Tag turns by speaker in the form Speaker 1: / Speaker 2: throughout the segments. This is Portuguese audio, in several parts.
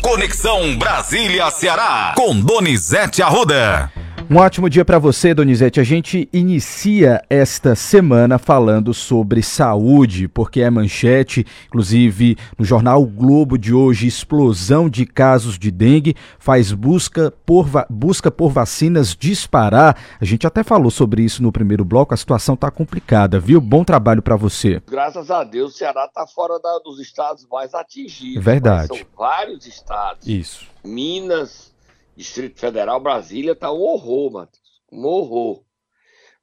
Speaker 1: Conexão Brasília-Ceará, com Donizete Arruda.
Speaker 2: Um ótimo dia para você, Donizete. A gente inicia esta semana falando sobre saúde, porque é manchete, inclusive no jornal o Globo de hoje, explosão de casos de dengue faz busca por, busca por vacinas disparar. A gente até falou sobre isso no primeiro bloco, a situação está complicada, viu? Bom trabalho para você.
Speaker 3: Graças a Deus, o Ceará está fora da, dos estados mais atingidos.
Speaker 2: Verdade.
Speaker 3: São vários estados.
Speaker 2: Isso.
Speaker 3: Minas, Distrito Federal, Brasília, tá um horror, Matheus. Um horror.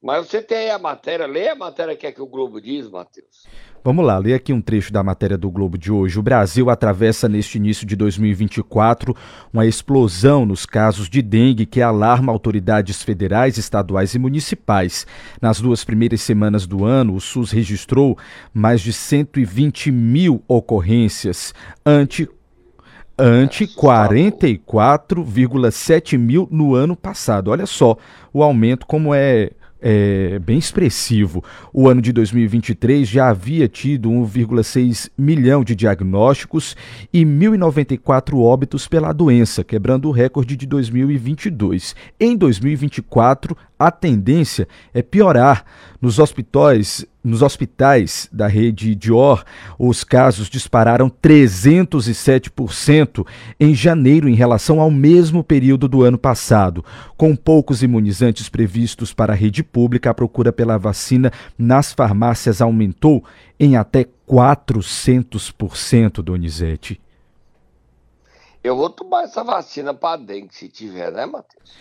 Speaker 3: Mas você tem aí a matéria, lê a matéria que é que o Globo diz, Matheus.
Speaker 2: Vamos lá, ler aqui um trecho da matéria do Globo de hoje. O Brasil atravessa neste início de 2024 uma explosão nos casos de dengue que alarma autoridades federais, estaduais e municipais. Nas duas primeiras semanas do ano, o SUS registrou mais de 120 mil ocorrências, ante ante 44,7 mil no ano passado. Olha só o aumento como é é, bem expressivo. O ano de 2023 já havia tido 1,6 milhão de diagnósticos e 1.094 óbitos pela doença, quebrando o recorde de 2022. Em 2024, a tendência é piorar. Nos hospitais, nos hospitais da rede Dior, os casos dispararam 307% em janeiro em relação ao mesmo período do ano passado. Com poucos imunizantes previstos para a rede pública, a procura pela vacina nas farmácias aumentou em até 400%, Donizete.
Speaker 3: Eu vou tomar essa vacina para dengue se tiver, né, Matheus?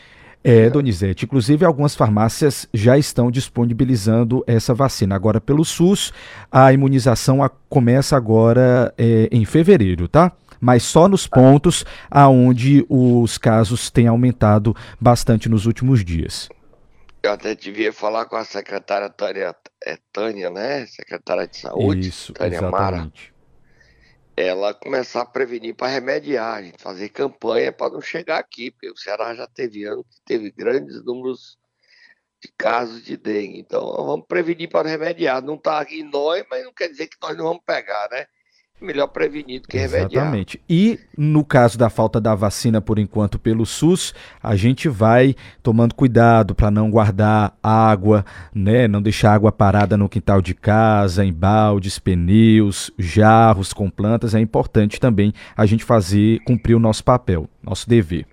Speaker 2: É, Donizete. Inclusive, algumas farmácias já estão disponibilizando essa vacina. Agora, pelo SUS, a imunização começa agora é, em fevereiro, tá? Mas só nos pontos aonde os casos têm aumentado bastante nos últimos dias.
Speaker 3: Eu até devia falar com a secretária Tânia, é, Tânia né? Secretária de Saúde.
Speaker 2: Isso, Tânia exatamente. Mara
Speaker 3: ela começar a prevenir para remediar, gente fazer campanha para não chegar aqui, porque o Ceará já teve ano que teve grandes números de casos de dengue. Então vamos prevenir para remediar. Não está aqui nós, mas não quer dizer que nós não vamos pegar, né? Melhor prevenir do que remediar.
Speaker 2: Exatamente. E no caso da falta da vacina, por enquanto, pelo SUS, a gente vai tomando cuidado para não guardar água, né? Não deixar água parada no quintal de casa, em baldes, pneus, jarros com plantas. É importante também a gente fazer, cumprir o nosso papel, nosso dever.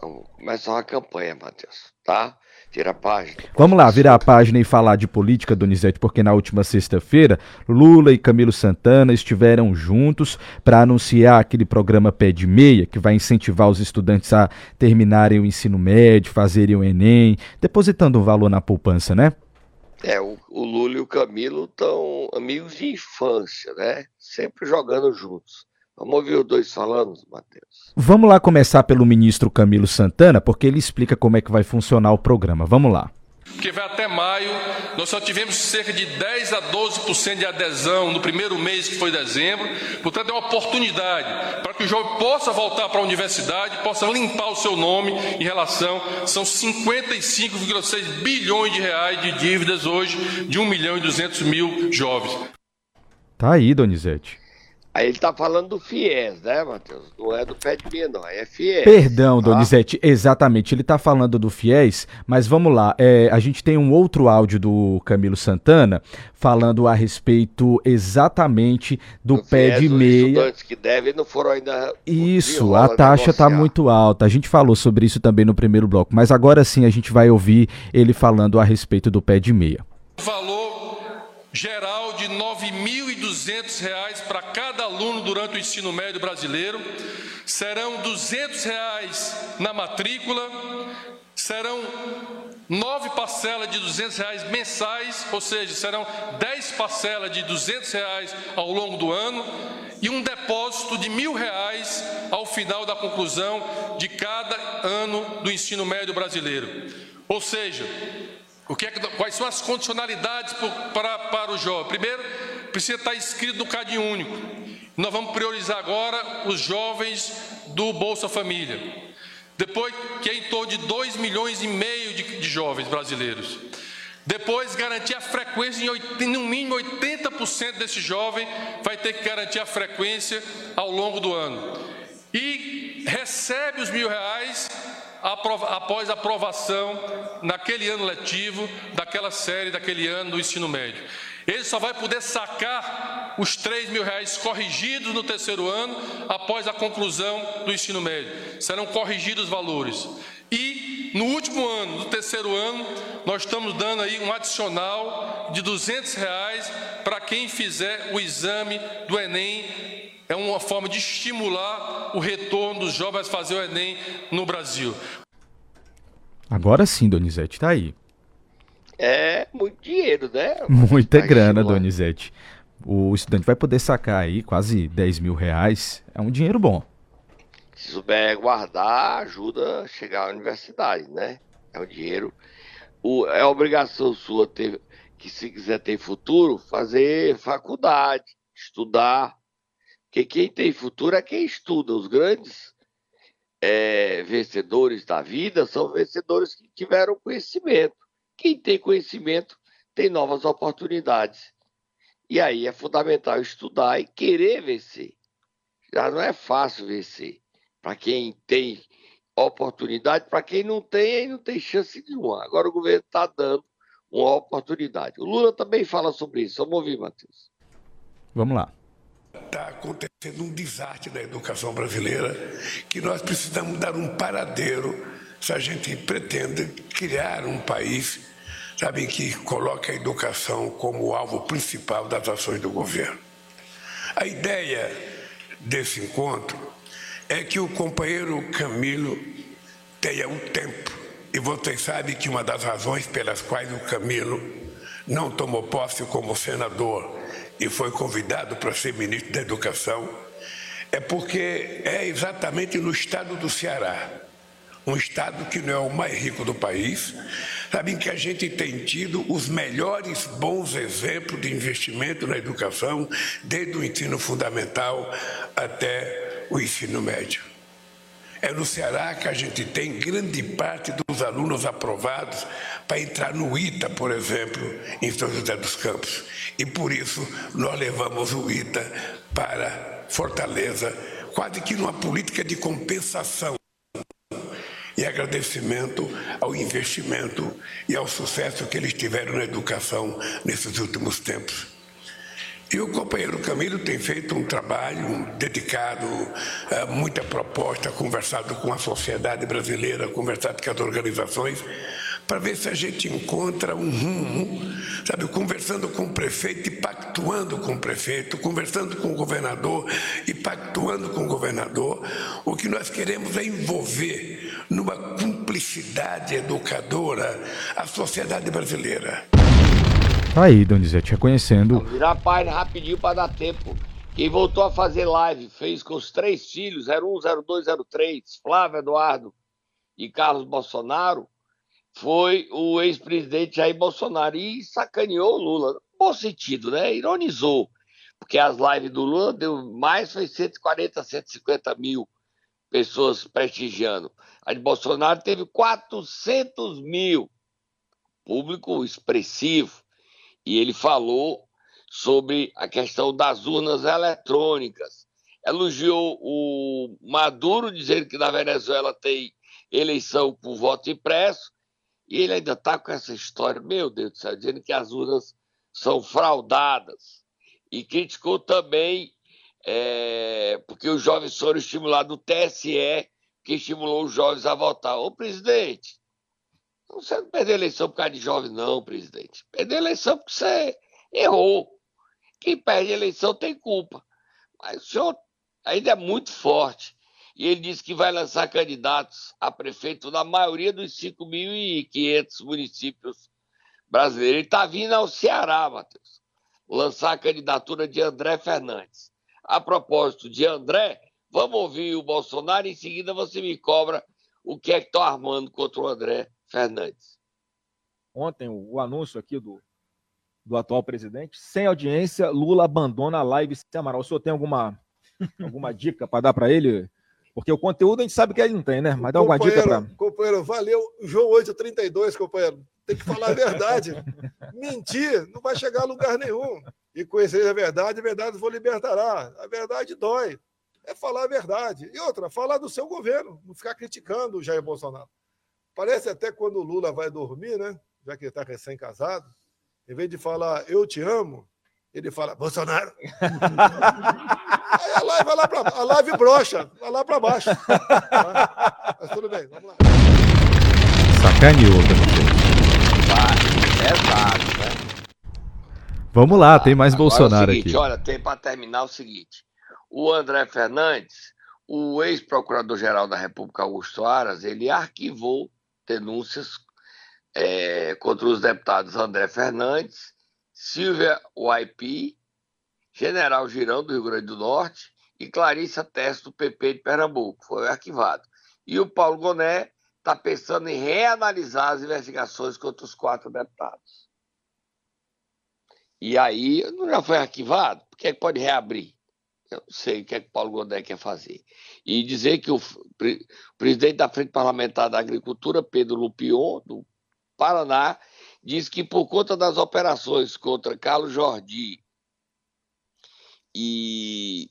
Speaker 3: Vamos começar uma campanha, Matheus, tá? A página.
Speaker 2: Vamos lá, virar a página e falar de política, Donizete, porque na última sexta-feira, Lula e Camilo Santana estiveram juntos para anunciar aquele programa Pé de Meia, que vai incentivar os estudantes a terminarem o ensino médio, fazerem o Enem, depositando um valor na poupança, né?
Speaker 3: É, o, o Lula e o Camilo estão amigos de infância, né? Sempre jogando juntos. Vamos ouvir os dois falando, Matheus.
Speaker 2: Vamos lá começar pelo ministro Camilo Santana, porque ele explica como é que vai funcionar o programa. Vamos lá.
Speaker 4: Que vai até maio, nós só tivemos cerca de 10 a 12% de adesão no primeiro mês, que foi dezembro. Portanto, é uma oportunidade para que o jovem possa voltar para a universidade, possa limpar o seu nome em relação. São 55,6 bilhões de reais de dívidas hoje de 1 milhão e 200 mil jovens.
Speaker 2: Tá aí, Donizete.
Speaker 3: Aí ele tá falando do FIES, né, Matheus? Não é do pé de meia, não, é FIES.
Speaker 2: Perdão, tá? Donizete, exatamente. Ele tá falando do FIES, mas vamos lá. É, a gente tem um outro áudio do Camilo Santana falando a respeito exatamente do, do pé FIES, de meia. Os
Speaker 3: estudantes que devem não foram ainda.
Speaker 2: Isso, a taxa tá muito alta. A gente falou sobre isso também no primeiro bloco, mas agora sim a gente vai ouvir ele falando a respeito do pé de meia.
Speaker 4: Valor geral de R$ 9.200 para cada aluno durante o ensino médio brasileiro. Serão 200 reais na matrícula, serão nove parcelas de 200 reais mensais, ou seja, serão 10 parcelas de 200 reais ao longo do ano e um depósito de mil reais ao final da conclusão de cada ano do ensino médio brasileiro. Ou seja, o que é que, quais são as condicionalidades para, para o jovem? Primeiro, precisa estar inscrito no CAD único. Nós vamos priorizar agora os jovens do Bolsa Família. Depois, que é em torno de 2 milhões e meio de, de jovens brasileiros. Depois, garantir a frequência em no mínimo 80% desse jovem vai ter que garantir a frequência ao longo do ano. E recebe os mil reais após a aprovação naquele ano letivo daquela série, daquele ano do ensino médio. Ele só vai poder sacar os 3 mil reais corrigidos no terceiro ano após a conclusão do ensino médio. Serão corrigidos os valores. E no último ano, no terceiro ano, nós estamos dando aí um adicional de 200 reais para quem fizer o exame do Enem. É uma forma de estimular o retorno dos jovens a fazer o Enem no Brasil.
Speaker 2: Agora sim, Donizete, está aí
Speaker 3: é muito dinheiro, né?
Speaker 2: Muita grana, Donizete. O estudante vai poder sacar aí quase 10 mil reais. É um dinheiro bom.
Speaker 3: Se souber guardar, ajuda a chegar à universidade, né? É um dinheiro. O, é obrigação sua ter que, se quiser ter futuro, fazer faculdade, estudar. Porque quem tem futuro é quem estuda. Os grandes é, vencedores da vida são vencedores que tiveram conhecimento. Quem tem conhecimento tem novas oportunidades. E aí é fundamental estudar e querer vencer. Já não é fácil vencer. Para quem tem oportunidade, para quem não tem, aí não tem chance nenhuma. Agora o governo está dando uma oportunidade. O Lula também fala sobre isso. Vamos ouvir, Matheus.
Speaker 2: Vamos lá.
Speaker 5: Está acontecendo um desastre da educação brasileira que nós precisamos dar um paradeiro se a gente pretende criar um país sabe, que coloca a educação como alvo principal das ações do governo. A ideia desse encontro é que o companheiro Camilo tenha um tempo. E vocês sabem que uma das razões pelas quais o Camilo não tomou posse como senador e foi convidado para ser ministro da Educação é porque é exatamente no estado do Ceará um estado que não é o mais rico do país, sabem que a gente tem tido os melhores bons exemplos de investimento na educação, desde o ensino fundamental até o ensino médio. É no Ceará que a gente tem grande parte dos alunos aprovados para entrar no ITA, por exemplo, em São José dos Campos. E por isso nós levamos o ITA para Fortaleza, quase que numa política de compensação e agradecimento ao investimento e ao sucesso que eles tiveram na educação nesses últimos tempos. E o companheiro Camilo tem feito um trabalho dedicado, eh, muita proposta, conversado com a sociedade brasileira, conversado com as organizações, para ver se a gente encontra um rumo, sabe, conversando com o prefeito e pactuando com o prefeito, conversando com o governador e pactuando com o governador. O que nós queremos é envolver numa cumplicidade educadora a sociedade brasileira.
Speaker 2: Tá aí, Donizete, reconhecendo.
Speaker 3: Virar página rapidinho para dar tempo. Quem voltou a fazer live fez com os três filhos, 01, 02, 03, Flávio Eduardo e Carlos Bolsonaro foi o ex-presidente Jair Bolsonaro e sacaneou o Lula. Bom sentido, né? Ironizou. Porque as lives do Lula deu mais, foi 140, 150 mil pessoas prestigiando. A de Bolsonaro teve 400 mil. Público expressivo. E ele falou sobre a questão das urnas eletrônicas. Elogiou o Maduro, dizendo que na Venezuela tem eleição por voto impresso, e ele ainda está com essa história, meu Deus do céu, dizendo que as urnas são fraudadas. E criticou também, é, porque os jovens foram estimulados, o TSE, que estimulou os jovens a votar. Ô, presidente, você não perdeu a eleição por causa de jovens, não, presidente. Perdeu a eleição porque você errou. Quem perde a eleição tem culpa. Mas o senhor ainda é muito forte e ele disse que vai lançar candidatos a prefeito na maioria dos 5.500 municípios brasileiros. Ele está vindo ao Ceará, Matheus, lançar a candidatura de André Fernandes. A propósito de André, vamos ouvir o Bolsonaro e em seguida você me cobra o que é que estão armando contra o André Fernandes.
Speaker 6: Ontem, o anúncio aqui do, do atual presidente, sem audiência, Lula abandona a live sem Amaral. O senhor tem alguma, alguma dica para dar para ele? Porque o conteúdo a gente sabe que ele não tem, né? Mas dá alguma dica para.
Speaker 7: Companheiro, valeu. João 832, companheiro. Tem que falar a verdade. Mentir não vai chegar a lugar nenhum. E conhecer a verdade, a verdade vos libertará. A verdade dói. é falar a verdade. E outra, falar do seu governo, não ficar criticando o Jair Bolsonaro. Parece até quando o Lula vai dormir, né? Já que ele está recém-casado, em vez de falar eu te amo, ele fala Bolsonaro. Aí a live vai lá para a live brocha, vai lá para baixo. Tá? Mas tudo bem, vamos lá.
Speaker 2: Sacaneou,
Speaker 3: Exato, né?
Speaker 2: Vamos lá, tem mais
Speaker 3: Agora
Speaker 2: Bolsonaro
Speaker 3: é seguinte,
Speaker 2: aqui.
Speaker 3: Olha, tem para terminar o seguinte: o André Fernandes, o ex-procurador-geral da República, Augusto Aras, ele arquivou denúncias é, contra os deputados André Fernandes, Silvia Waipi, General Girão, do Rio Grande do Norte, e Clarissa Teste, do PP de Pernambuco. Foi arquivado. E o Paulo Goné está pensando em reanalisar as investigações contra os quatro deputados. E aí, não já foi arquivado? Por que, é pode reabrir? Eu não sei o que é que Paulo Goné quer fazer. E dizer que o pre- presidente da Frente Parlamentar da Agricultura, Pedro Lupion, do Paraná, diz que por conta das operações contra Carlos Jordi e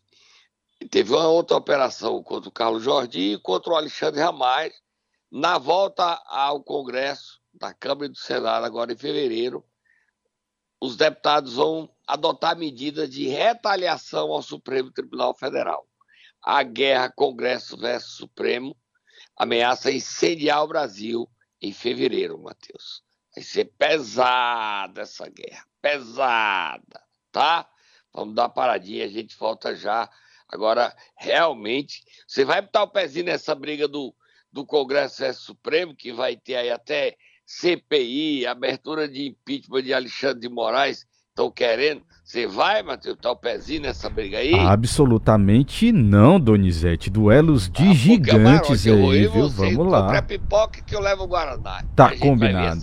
Speaker 3: teve uma outra operação contra o Carlos Jordi e contra o Alexandre Ramais, na volta ao Congresso da Câmara e do Senado, agora em fevereiro, os deputados vão adotar medidas de retaliação ao Supremo Tribunal Federal. A guerra Congresso versus Supremo ameaça incendiar o Brasil em fevereiro, Matheus. Vai ser pesada essa guerra, pesada, tá? Vamos dar uma paradinha, a gente volta já. Agora, realmente, você vai botar o pezinho nessa briga do, do Congresso versus Supremo, que vai ter aí até CPI, abertura de impeachment de Alexandre de Moraes, estão querendo. Você vai, Matheus, botar o pezinho nessa briga aí?
Speaker 2: Absolutamente não, Donizete. Duelos de
Speaker 3: Ah, é
Speaker 2: gigantes
Speaker 3: eu vou
Speaker 2: aí, viu?
Speaker 3: você
Speaker 2: Vamos lá.
Speaker 3: a pipoca que eu levo o Guaraná.
Speaker 2: Tá combinado.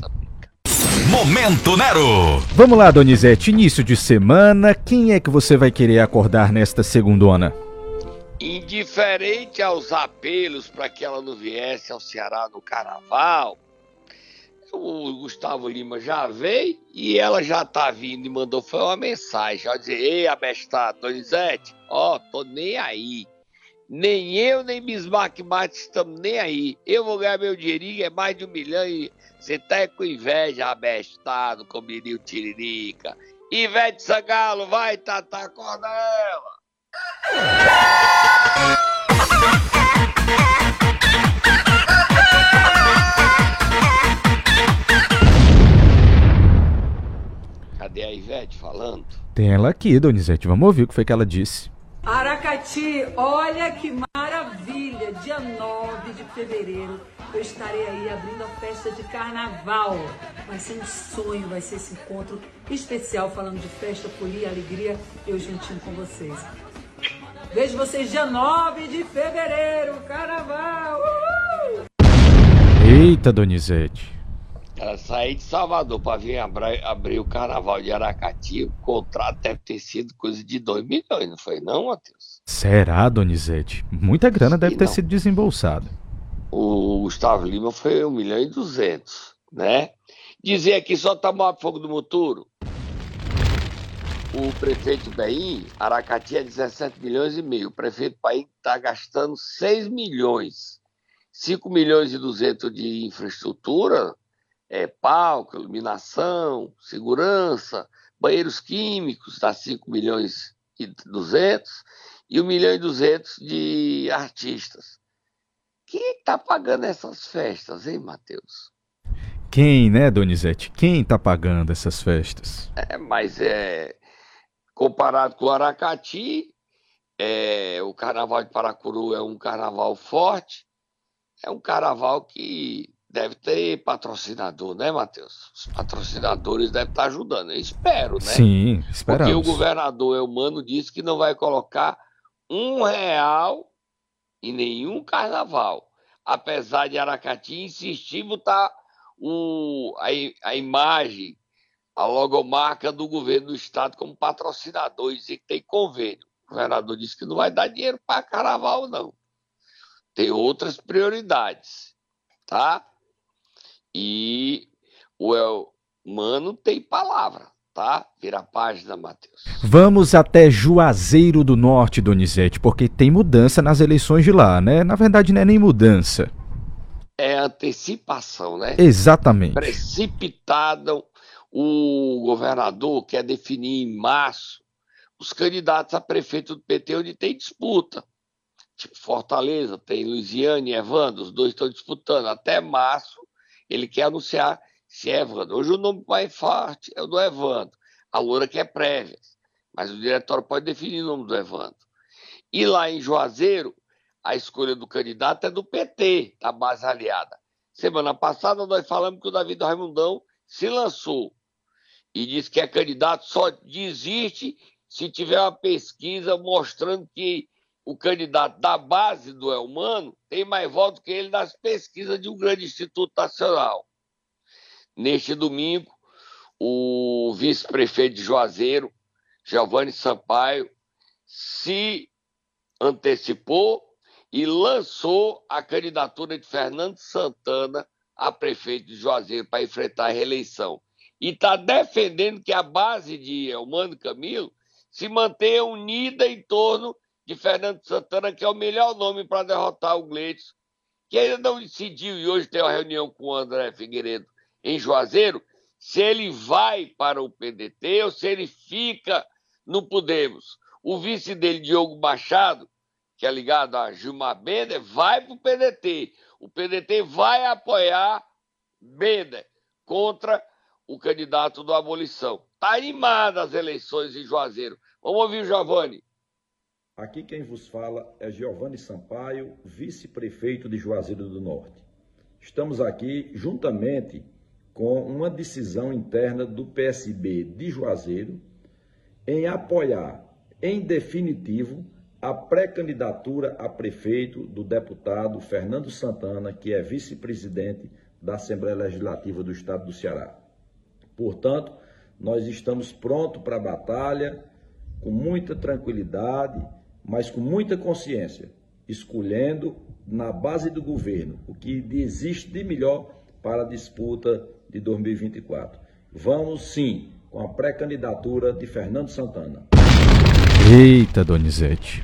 Speaker 1: Momento Nero.
Speaker 2: Vamos lá, Donizete. Início de semana. Quem é que você vai querer acordar nesta segundona?
Speaker 3: Indiferente aos apelos para que ela não viesse ao Ceará no carnaval, o Gustavo Lima já veio e ela já tá vindo e mandou foi uma mensagem, ó, dizer, ei, abestado, Donizete, ó, tô nem aí. Nem eu, nem Bismarck Matos estamos nem aí. Eu vou ganhar meu dinheirinho, é mais de um milhão e você tá com inveja, abestado, como diria o Tiririca. Ivete Sangalo, vai, Tata, acorda ela. Cadê a Ivete falando?
Speaker 2: Tem ela aqui, Donizete. Vamos ouvir o que foi que ela disse.
Speaker 8: Aracati, olha que maravilha! Dia 9 de fevereiro eu estarei aí abrindo a festa de carnaval. Vai ser um sonho, vai ser esse encontro especial falando de festa, folia, alegria, eu juntinho com vocês. Vejo vocês dia 9 de fevereiro, carnaval! Uhul!
Speaker 2: Eita, Donizete.
Speaker 3: Ela sair de Salvador para vir abra- abrir o carnaval de Aracati, o contrato deve ter sido coisa de 2 milhões, não foi não, Matheus?
Speaker 2: Será, Donizete? Muita grana deve
Speaker 3: Sim,
Speaker 2: ter
Speaker 3: não.
Speaker 2: sido desembolsada.
Speaker 3: O Gustavo Lima foi 1 milhão e 200, né? Dizer aqui só tomar fogo do muturo. O prefeito Beim, Aracati é 17 milhões e meio. O prefeito Paim está gastando 6 milhões. 5 milhões e 200 de infraestrutura, é, palco, iluminação, segurança, banheiros químicos, dá 5 milhões e 200. E 1 milhão e 200 de artistas. Quem está pagando essas festas, hein, Matheus?
Speaker 2: Quem, né, Donizete? Quem tá pagando essas festas?
Speaker 3: É, mas é comparado com o Aracati, é, o Carnaval de Paracuru é um carnaval forte, é um carnaval que deve ter patrocinador, né, Matheus? Os patrocinadores devem estar ajudando, eu espero, né?
Speaker 2: Sim,
Speaker 3: Porque o
Speaker 2: esperamos.
Speaker 3: governador Eumano disse que não vai colocar um real em nenhum carnaval. Apesar de Aracati insistir em botar o, a, a imagem, a logomarca do governo do estado como patrocinador e dizer que tem convênio. O governador disse que não vai dar dinheiro para carnaval, não. Tem outras prioridades, tá? E o Elmano tem palavra. tá? Vira a página, Matheus.
Speaker 2: Vamos até Juazeiro do Norte, Donizete, porque tem mudança nas eleições de lá, né? Na verdade, não é nem mudança.
Speaker 3: É antecipação, né?
Speaker 2: Exatamente.
Speaker 3: Precipitado. O governador quer definir em março os candidatos a prefeito do PT onde tem disputa. Tipo, Fortaleza, tem Luiziane e Evandro, os dois estão disputando. Até março, ele quer anunciar se é Evandro. Hoje o nome mais forte é o do Evandro. A Loura quer prévias, mas o diretório pode definir o nome do Evandro. E lá em Juazeiro, a escolha do candidato é do PT, da base aliada. Semana passada nós falamos que o Davi do Raimundão se lançou e disse que é candidato, só desiste se tiver uma pesquisa mostrando que o candidato da base do Elmano tem mais votos que ele nas pesquisas de um grande instituto nacional. Neste domingo, o vice-prefeito de Juazeiro, Giovanni Sampaio, se antecipou e lançou a candidatura de Fernando Santana a prefeito de Juazeiro para enfrentar a reeleição. E está defendendo que a base de Elmano Camilo se mantenha unida em torno de Fernando Santana, que é o melhor nome para derrotar o Gleitson, que ainda não decidiu e hoje tem uma reunião com o André Figueiredo em Juazeiro, se ele vai para o PDT ou se ele fica no Podemos. O vice dele, Diogo Machado, que é ligado a Gilmar Bender, vai para o PDT. O PDT vai apoiar Bender contra o candidato do Abolição. Está animada as eleições em Juazeiro. Vamos ouvir o Giovanni.
Speaker 9: Aqui quem vos fala é Giovanni Sampaio, vice-prefeito de Juazeiro do Norte. Estamos aqui juntamente com uma decisão interna do PSB de Juazeiro em apoiar, em definitivo, a pré-candidatura a prefeito do deputado Fernando Santana, que é vice-presidente da Assembleia Legislativa do Estado do Ceará. Portanto, nós estamos prontos para a batalha, com muita tranquilidade, mas com muita consciência, escolhendo na base do governo o que existe de melhor para a disputa de 2024. Vamos sim com a pré-candidatura de Fernando Santana.
Speaker 2: Eita, Donizete.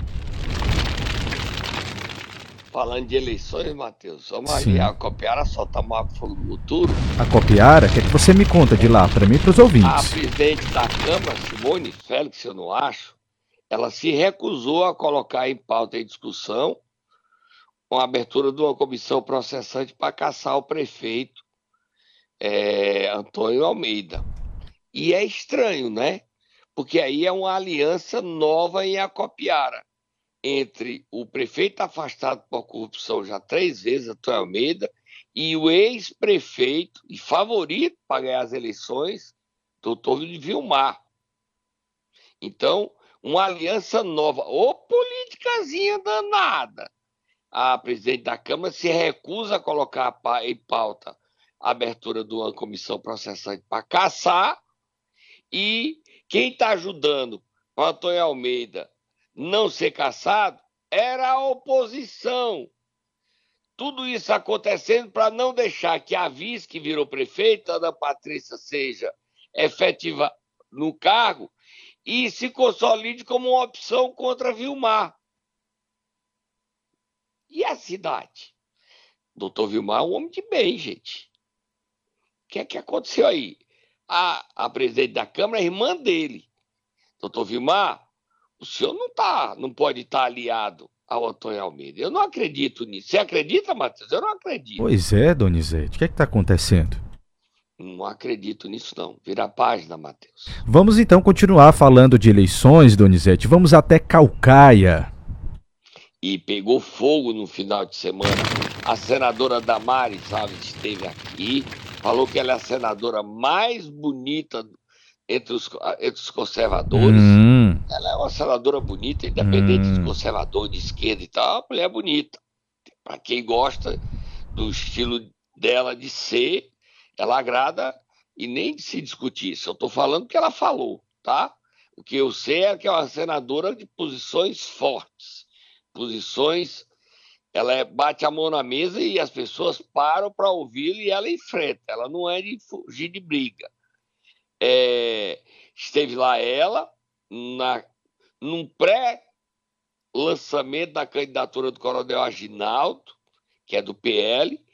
Speaker 3: Falando de eleições, Matheus, vamos ali, a Copiara solta mapa fogo no futuro.
Speaker 2: A Copiara, o que, é que você me conta de lá, para mim e para os ouvintes?
Speaker 3: A presidente da Câmara, Simone Félix, eu não acho, ela se recusou a colocar em pauta em discussão a abertura de uma comissão processante para caçar o prefeito é, Antônio Almeida. E é estranho, né? Porque aí é uma aliança nova em Acopiara entre o prefeito afastado por corrupção já três vezes, Antônio Almeida, e o ex-prefeito e favorito para ganhar as eleições, doutor Vilmar. Então, uma aliança nova, ou politicazinha danada. A presidente da Câmara se recusa a colocar em pauta a abertura de uma comissão processante para caçar, e quem está ajudando o Antônio Almeida não ser caçado era a oposição. Tudo isso acontecendo para não deixar que a vice que virou prefeita, Ana Patrícia, seja efetiva no cargo e se consolide como uma opção contra Vilmar. E a cidade? Doutor Vilmar é um homem de bem, gente que é que aconteceu aí? A, a presidente da Câmara é irmã dele. Doutor Vilmar, o senhor não tá, não pode estar tá aliado ao Antônio Almeida. Eu não acredito nisso. Você acredita, Matheus? Eu não acredito.
Speaker 2: Pois é, Donizete. O que é que está acontecendo?
Speaker 3: Não acredito nisso, não. Vira a página, Matheus.
Speaker 2: Vamos então continuar falando de eleições, Donizete. Vamos até Calcaia.
Speaker 3: E pegou fogo no final de semana. A senadora Damares Alves esteve aqui falou que ela é a senadora mais bonita entre os, entre os conservadores. Hum. Ela é uma senadora bonita, independente hum. de conservador, de esquerda e tal, uma mulher bonita. Para quem gosta do estilo dela de ser, ela agrada e nem de se discutir isso. Eu estou falando que ela falou, tá? O que eu sei é que é uma senadora de posições fortes, posições ela é, bate a mão na mesa e as pessoas param para ouvi-la e ela enfrenta. Ela não é de fugir de briga. é, esteve lá ela, na, num pré-lançamento da candidatura do Coronel Aginaldo, que é do PL.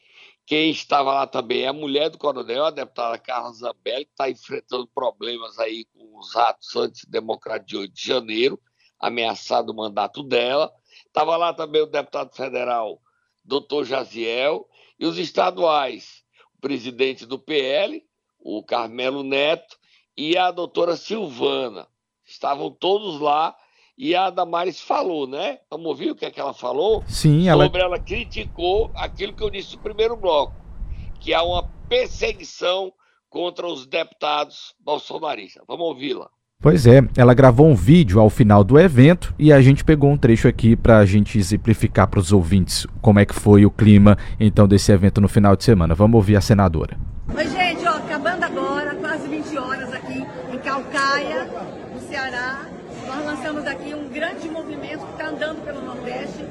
Speaker 3: Quem estava lá também é a mulher do coronel, a deputada Carla Zambelli, que está enfrentando problemas aí com os atos antidemocráticos de 8 de janeiro, ameaçado o mandato dela. Estava lá também o deputado federal, doutor Jaziel, e os estaduais, o presidente do PL, o Carmelo Neto, e a doutora Silvana. Estavam todos lá e a Damares falou, né? Vamos ouvir o que, é que ela falou?
Speaker 2: Sim, ela...
Speaker 3: Sobre ela criticou aquilo que eu disse no primeiro bloco, que há uma perseguição contra os deputados bolsonaristas. Vamos ouvi-la.
Speaker 2: Pois é, ela gravou um vídeo ao final do evento e a gente pegou um trecho aqui para a gente exemplificar para os ouvintes como é que foi o clima então desse evento no final de semana. Vamos ouvir a senadora.
Speaker 10: Oi, gente, ó, acabando agora, quase 20 horas aqui em Calcaia, no Ceará. Nós lançamos aqui um grande movimento que está andando pelo Nordeste.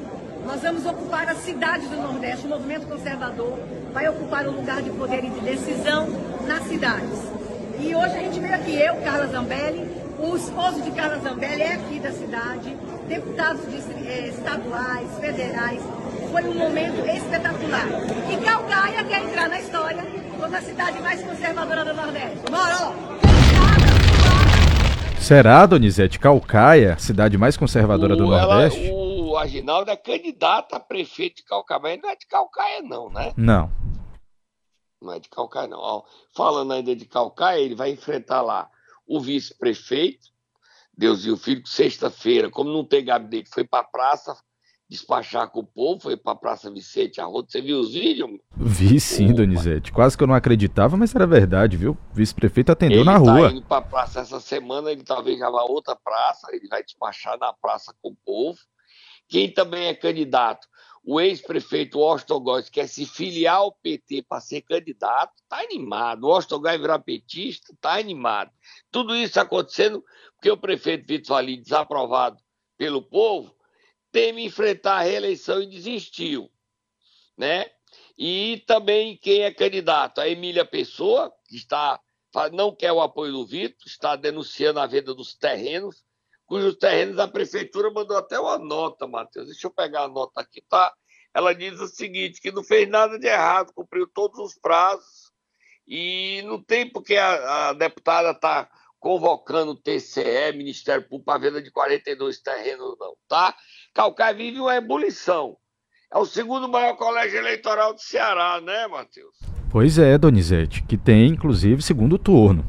Speaker 10: Nós vamos ocupar as cidades do Nordeste. O movimento conservador vai ocupar o lugar de poder e de decisão nas cidades. E hoje a gente veio aqui, eu, Carla Zambelli, o esposo de Carla Zambelli é aqui da cidade, deputados de, eh, estaduais, federais. Foi um momento espetacular. E Calcaia quer entrar na história como a cidade mais conservadora do Nordeste. Moro!
Speaker 2: Será, Donizete? Calcaia, cidade mais conservadora
Speaker 3: o,
Speaker 2: do Nordeste?
Speaker 3: Ela, o Aginaldo é candidato a prefeito de Calcaia, mas não é de Calcaia, não, né?
Speaker 2: Não.
Speaker 3: Não é de Calcaia, não. Ó, falando ainda de Calcaia, ele vai enfrentar lá o vice-prefeito, Deus e o Filho, sexta-feira, como não tem gabinete, foi para a praça, despachar com o povo, foi para a Praça Vicente Arroto. Você viu os vídeos?
Speaker 2: Vi sim, Opa. Donizete. Quase que eu não acreditava, mas era verdade, viu? O vice-prefeito atendeu
Speaker 3: ele
Speaker 2: na
Speaker 3: tá
Speaker 2: rua.
Speaker 3: Ele indo para a praça essa semana, ele talvez já vá a outra praça, ele vai despachar na praça com o povo. Quem também é candidato? O ex-prefeito Austin Góes quer se filiar ao PT para ser candidato, está animado. O Austin Góes virar petista, está animado. Tudo isso acontecendo porque o prefeito Vitor Ali, desaprovado pelo povo, teme enfrentar a reeleição e desistiu, né? E também quem é candidato, a Emília Pessoa, que está não quer o apoio do Vitor, está denunciando a venda dos terrenos, cujos terrenos a prefeitura mandou até uma nota, Matheus. Deixa eu pegar a nota aqui, tá? Ela diz o seguinte, que não fez nada de errado, cumpriu todos os prazos e não tem porque a, a deputada está convocando o TCE, Ministério Público, para venda de 42 terrenos, não, tá? Calcaia vive uma ebulição. É o segundo maior colégio eleitoral do Ceará, né, Matheus?
Speaker 2: Pois é, Donizete, que tem, inclusive, segundo turno.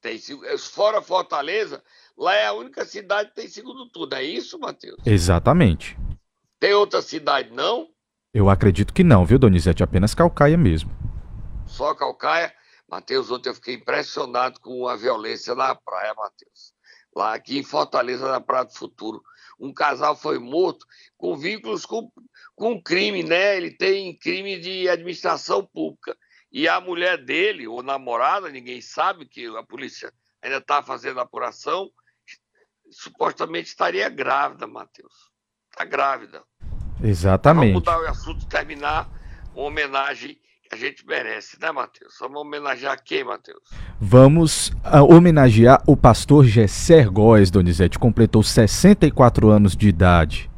Speaker 3: Tem, fora Fortaleza, lá é a única cidade que tem segundo turno, é isso, Matheus?
Speaker 2: Exatamente.
Speaker 3: Tem outra cidade, não?
Speaker 2: Eu acredito que não, viu, Donizete? Apenas Calcaia mesmo.
Speaker 3: Só Calcaia? Matheus, ontem eu fiquei impressionado com a violência na praia, Matheus. Lá aqui em Fortaleza, na Praia do Futuro, um casal foi morto com vínculos com, com crime, né? Ele tem crime de administração pública. E a mulher dele, ou namorada, ninguém sabe, que a polícia ainda está fazendo apuração, supostamente estaria grávida, Matheus. Está grávida.
Speaker 2: Exatamente.
Speaker 3: Vamos mudar o assunto terminar uma homenagem a gente merece, né, Matheus? Vamos homenagear quem, Matheus?
Speaker 2: Vamos uh, homenagear o pastor Gesser Góes, Donizete. Completou 64 anos de idade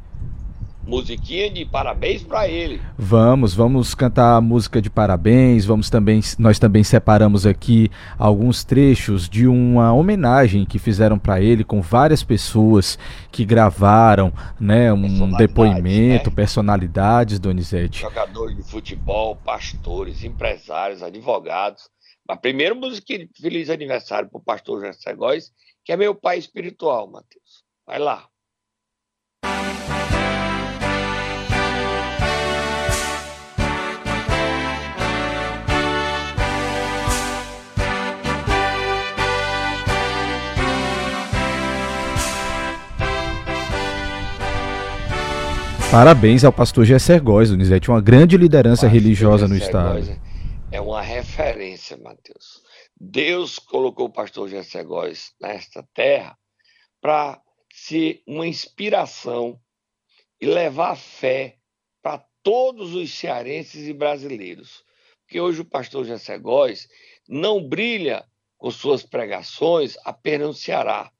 Speaker 3: musiquinha de parabéns para ele.
Speaker 2: Vamos, vamos cantar a música de parabéns. Vamos também, nós também separamos aqui alguns trechos de uma homenagem que fizeram para ele com várias pessoas que gravaram, né, um depoimento, né? personalidades, Donizete.
Speaker 3: Jogadores de futebol, pastores, empresários, advogados. Mas primeiro música de feliz aniversário para o pastor José Góes, que é meu pai espiritual, Matheus. Vai lá.
Speaker 2: Parabéns ao pastor Gesser Góes, Donizete, uma grande liderança religiosa no estado.
Speaker 3: É uma referência, Mateus. Deus colocou o pastor Gesser Góes nesta terra para ser uma inspiração e levar fé para todos os cearenses e brasileiros. Porque hoje o pastor Gesser Góes não brilha com suas pregações apenas no Ceará.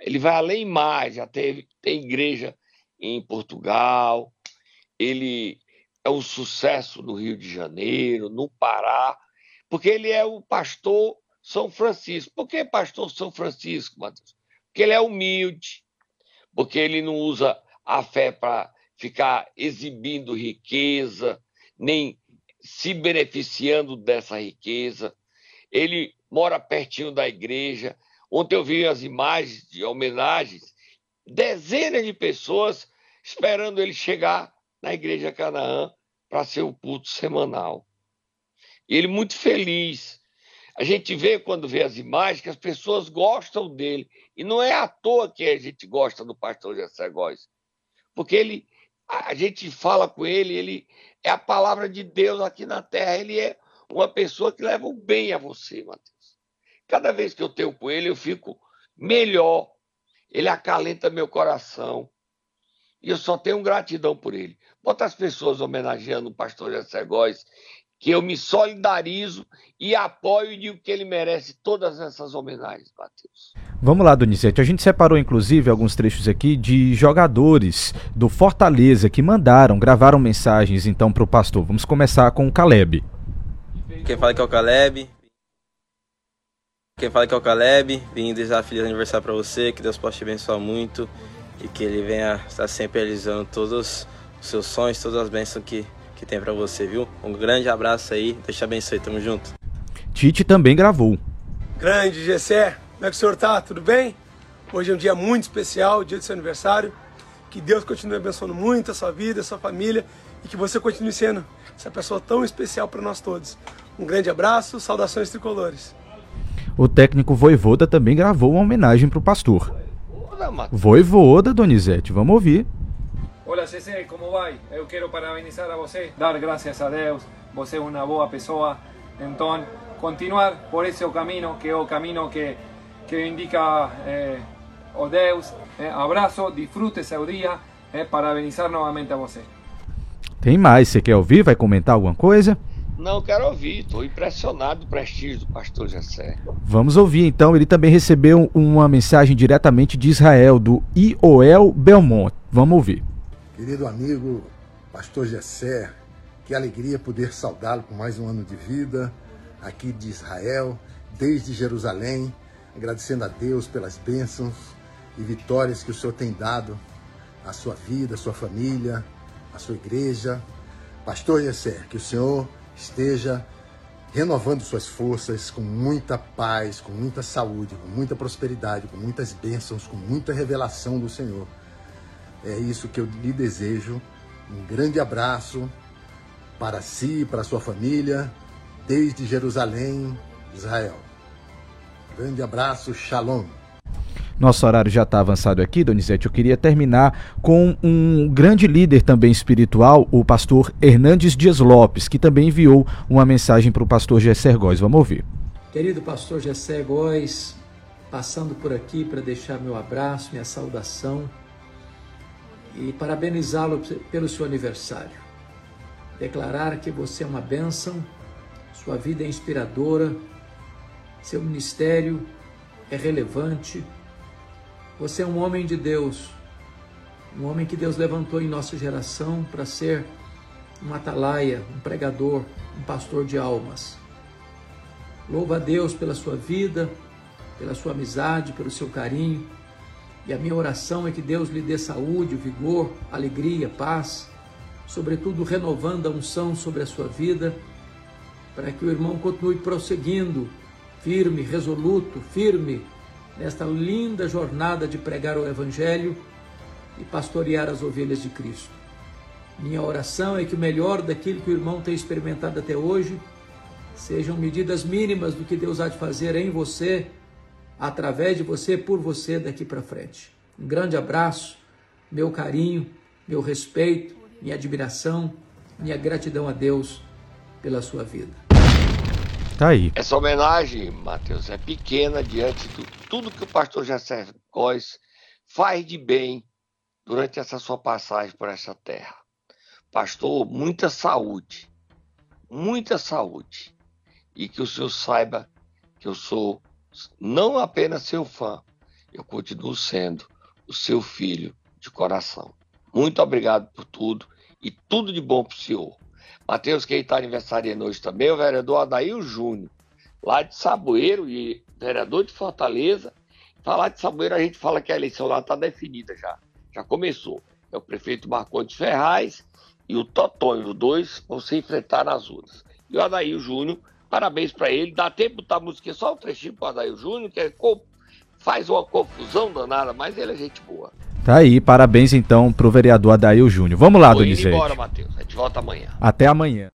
Speaker 3: Ele vai além mais, já teve, tem igreja em Portugal, ele é um sucesso no Rio de Janeiro, no Pará, porque ele é o pastor São Francisco. Por que pastor São Francisco, Matheus? Porque ele é humilde, porque ele não usa a fé para ficar exibindo riqueza, nem se beneficiando dessa riqueza. Ele mora pertinho da igreja. Ontem eu vi as imagens de homenagens, dezenas de pessoas esperando ele chegar na igreja Canaã para ser o culto semanal. Ele muito feliz. A gente vê quando vê as imagens que as pessoas gostam dele. E não é à toa que a gente gosta do pastor Jessé Góes. Porque ele, a gente fala com ele, ele é a palavra de Deus aqui na terra. Ele é uma pessoa que leva o bem a você, Mateus. Cada vez que eu tenho com ele, eu fico melhor. Ele acalenta meu coração. E eu só tenho gratidão por ele. Bota as pessoas homenageando o pastor José Góes, que eu me solidarizo e apoio e digo que ele merece todas essas homenagens, Matheus.
Speaker 2: Vamos lá, Donizete. A gente separou, inclusive, alguns trechos aqui de jogadores do Fortaleza que mandaram, gravaram mensagens, então, para o pastor. Vamos começar com o Caleb.
Speaker 11: Quem fala que é o Caleb. Quem fala que é o Caleb. Vim desejar feliz aniversário para você, que Deus possa te abençoar muito e que ele venha estar sempre realizando todos os seus sonhos, todas as bênçãos que, que tem para você, viu? Um grande abraço aí, Deus te abençoe, tamo junto.
Speaker 2: Tite também gravou.
Speaker 12: Grande Gessé, como é que o senhor tá? Tudo bem? Hoje é um dia muito especial, dia do seu aniversário. Que Deus continue abençoando muito a sua vida, a sua família e que você continue sendo essa pessoa tão especial para nós todos. Um grande abraço, saudações tricolores.
Speaker 2: O técnico Voivoda também gravou uma homenagem para o pastor. Voivoda, Donizete, vamos ouvir.
Speaker 13: Olá, César, como vai? Eu quero parabenizar a você, dar graças a Deus, você é uma boa pessoa. Então, continuar por esse caminho, que é o caminho que, que indica eh, o Deus. Eh, abraço, disfrute seu dia, eh, parabenizar novamente a você.
Speaker 2: Tem mais, você quer ouvir? Vai comentar alguma coisa?
Speaker 3: Não, quero ouvir. Estou impressionado do prestígio do pastor Jessé.
Speaker 2: Vamos ouvir então. Ele também recebeu uma mensagem diretamente de Israel, do Ioel Belmont. Vamos ouvir.
Speaker 14: Querido amigo, pastor Jessé, que alegria poder saudá-lo por mais um ano de vida aqui de Israel, desde Jerusalém, agradecendo a Deus pelas bênçãos e vitórias que o Senhor tem dado à sua vida, à sua família, à sua igreja. Pastor Jessé, que o Senhor esteja renovando suas forças com muita paz, com muita saúde, com muita prosperidade, com muitas bênçãos, com muita revelação do Senhor. É isso que eu lhe desejo. Um grande abraço para si, para sua família, desde Jerusalém, Israel. Grande abraço, Shalom.
Speaker 2: Nosso horário já está avançado aqui, Donizete. Eu queria terminar com um grande líder também espiritual, o pastor Hernandes Dias Lopes, que também enviou uma mensagem para o pastor Gesser Góes. Vamos ouvir.
Speaker 15: Querido pastor Gesser Góes, passando por aqui para deixar meu abraço, minha saudação e parabenizá-lo pelo seu aniversário. Declarar que você é uma bênção, sua vida é inspiradora, seu ministério é relevante você é um homem de Deus, um homem que Deus levantou em nossa geração para ser um atalaia, um pregador, um pastor de almas. Louva a Deus pela sua vida, pela sua amizade, pelo seu carinho. E a minha oração é que Deus lhe dê saúde, vigor, alegria, paz, sobretudo renovando a unção sobre a sua vida, para que o irmão continue prosseguindo, firme, resoluto, firme nesta linda jornada de pregar o Evangelho e pastorear as ovelhas de Cristo. Minha oração é que o melhor daquilo que o irmão tem experimentado até hoje sejam medidas mínimas do que Deus há de fazer em você, através de você, por você daqui para frente. Um grande abraço, meu carinho, meu respeito, minha admiração, minha gratidão a Deus pela sua vida.
Speaker 2: Tá aí.
Speaker 3: Essa homenagem, Mateus, é pequena diante de tudo que o pastor Jessé Góes faz de bem durante essa sua passagem por essa terra. Pastor, muita saúde, muita saúde. E que o senhor saiba que eu sou não apenas seu fã, eu continuo sendo o seu filho de coração. Muito obrigado por tudo e tudo de bom para o senhor. Matheus, quem está aniversariando hoje também, é o vereador Adail Júnior, lá de Saboeiro e vereador de Fortaleza. Falar de Saboeiro, a gente fala que a eleição lá está definida já, já começou. É o prefeito Marcondes Ferraz e o Totonho, os dois vão se enfrentar nas urnas. E o Adail Júnior, parabéns para ele. Dá tempo de botar música só um trechinho para o Adail Júnior, que é, faz uma confusão danada, mas ele é gente boa.
Speaker 2: Tá aí, parabéns então pro vereador Adail Júnior. Vamos lá, Donizete.
Speaker 3: embora, Matheus. Volta amanhã.
Speaker 2: Até amanhã.